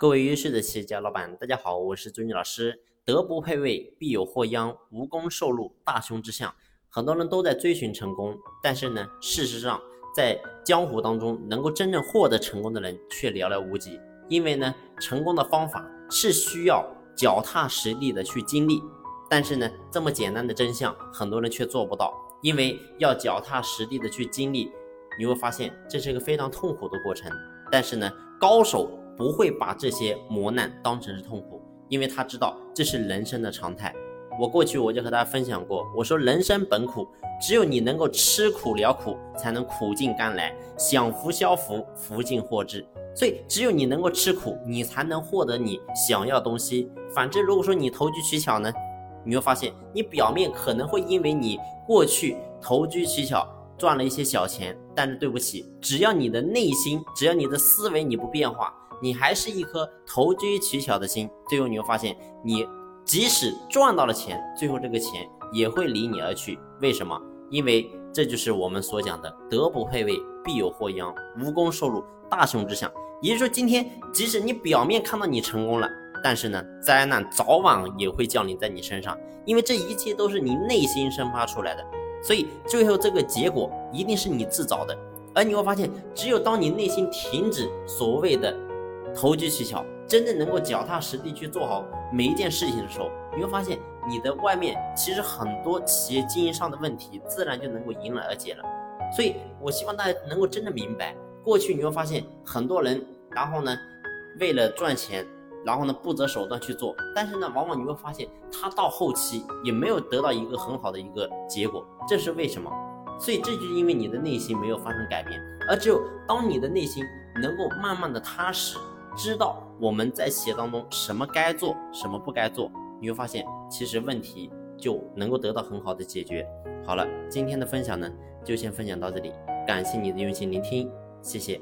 各位优秀的企业家老板，大家好，我是朱妮老师。德不配位，必有祸殃；无功受禄，大凶之相。很多人都在追寻成功，但是呢，事实上，在江湖当中，能够真正获得成功的人却寥寥无几。因为呢，成功的方法是需要脚踏实地的去经历，但是呢，这么简单的真相，很多人却做不到。因为要脚踏实地的去经历，你会发现这是一个非常痛苦的过程。但是呢，高手。不会把这些磨难当成是痛苦，因为他知道这是人生的常态。我过去我就和大家分享过，我说人生本苦，只有你能够吃苦了苦，才能苦尽甘来，享福消福，福尽祸至。所以只有你能够吃苦，你才能获得你想要东西。反之，如果说你投机取巧呢，你会发现你表面可能会因为你过去投机取巧赚了一些小钱，但是对不起，只要你的内心，只要你的思维你不变化。你还是一颗投机取巧的心，最后你会发现，你即使赚到了钱，最后这个钱也会离你而去。为什么？因为这就是我们所讲的“德不配位，必有祸殃；无功受禄，大凶之相”。也就是说，今天即使你表面看到你成功了，但是呢，灾难早晚也会降临在你身上，因为这一切都是你内心生发出来的，所以最后这个结果一定是你自找的。而你会发现，只有当你内心停止所谓的。投机取巧，真正能够脚踏实地去做好每一件事情的时候，你会发现你的外面其实很多企业经营上的问题，自然就能够迎刃而解了。所以，我希望大家能够真的明白，过去你会发现很多人，然后呢，为了赚钱，然后呢不择手段去做，但是呢，往往你会发现他到后期也没有得到一个很好的一个结果，这是为什么？所以这就是因为你的内心没有发生改变，而只有当你的内心能够慢慢的踏实。知道我们在企业当中什么该做，什么不该做，你会发现其实问题就能够得到很好的解决。好了，今天的分享呢就先分享到这里，感谢你的用心聆听，谢谢。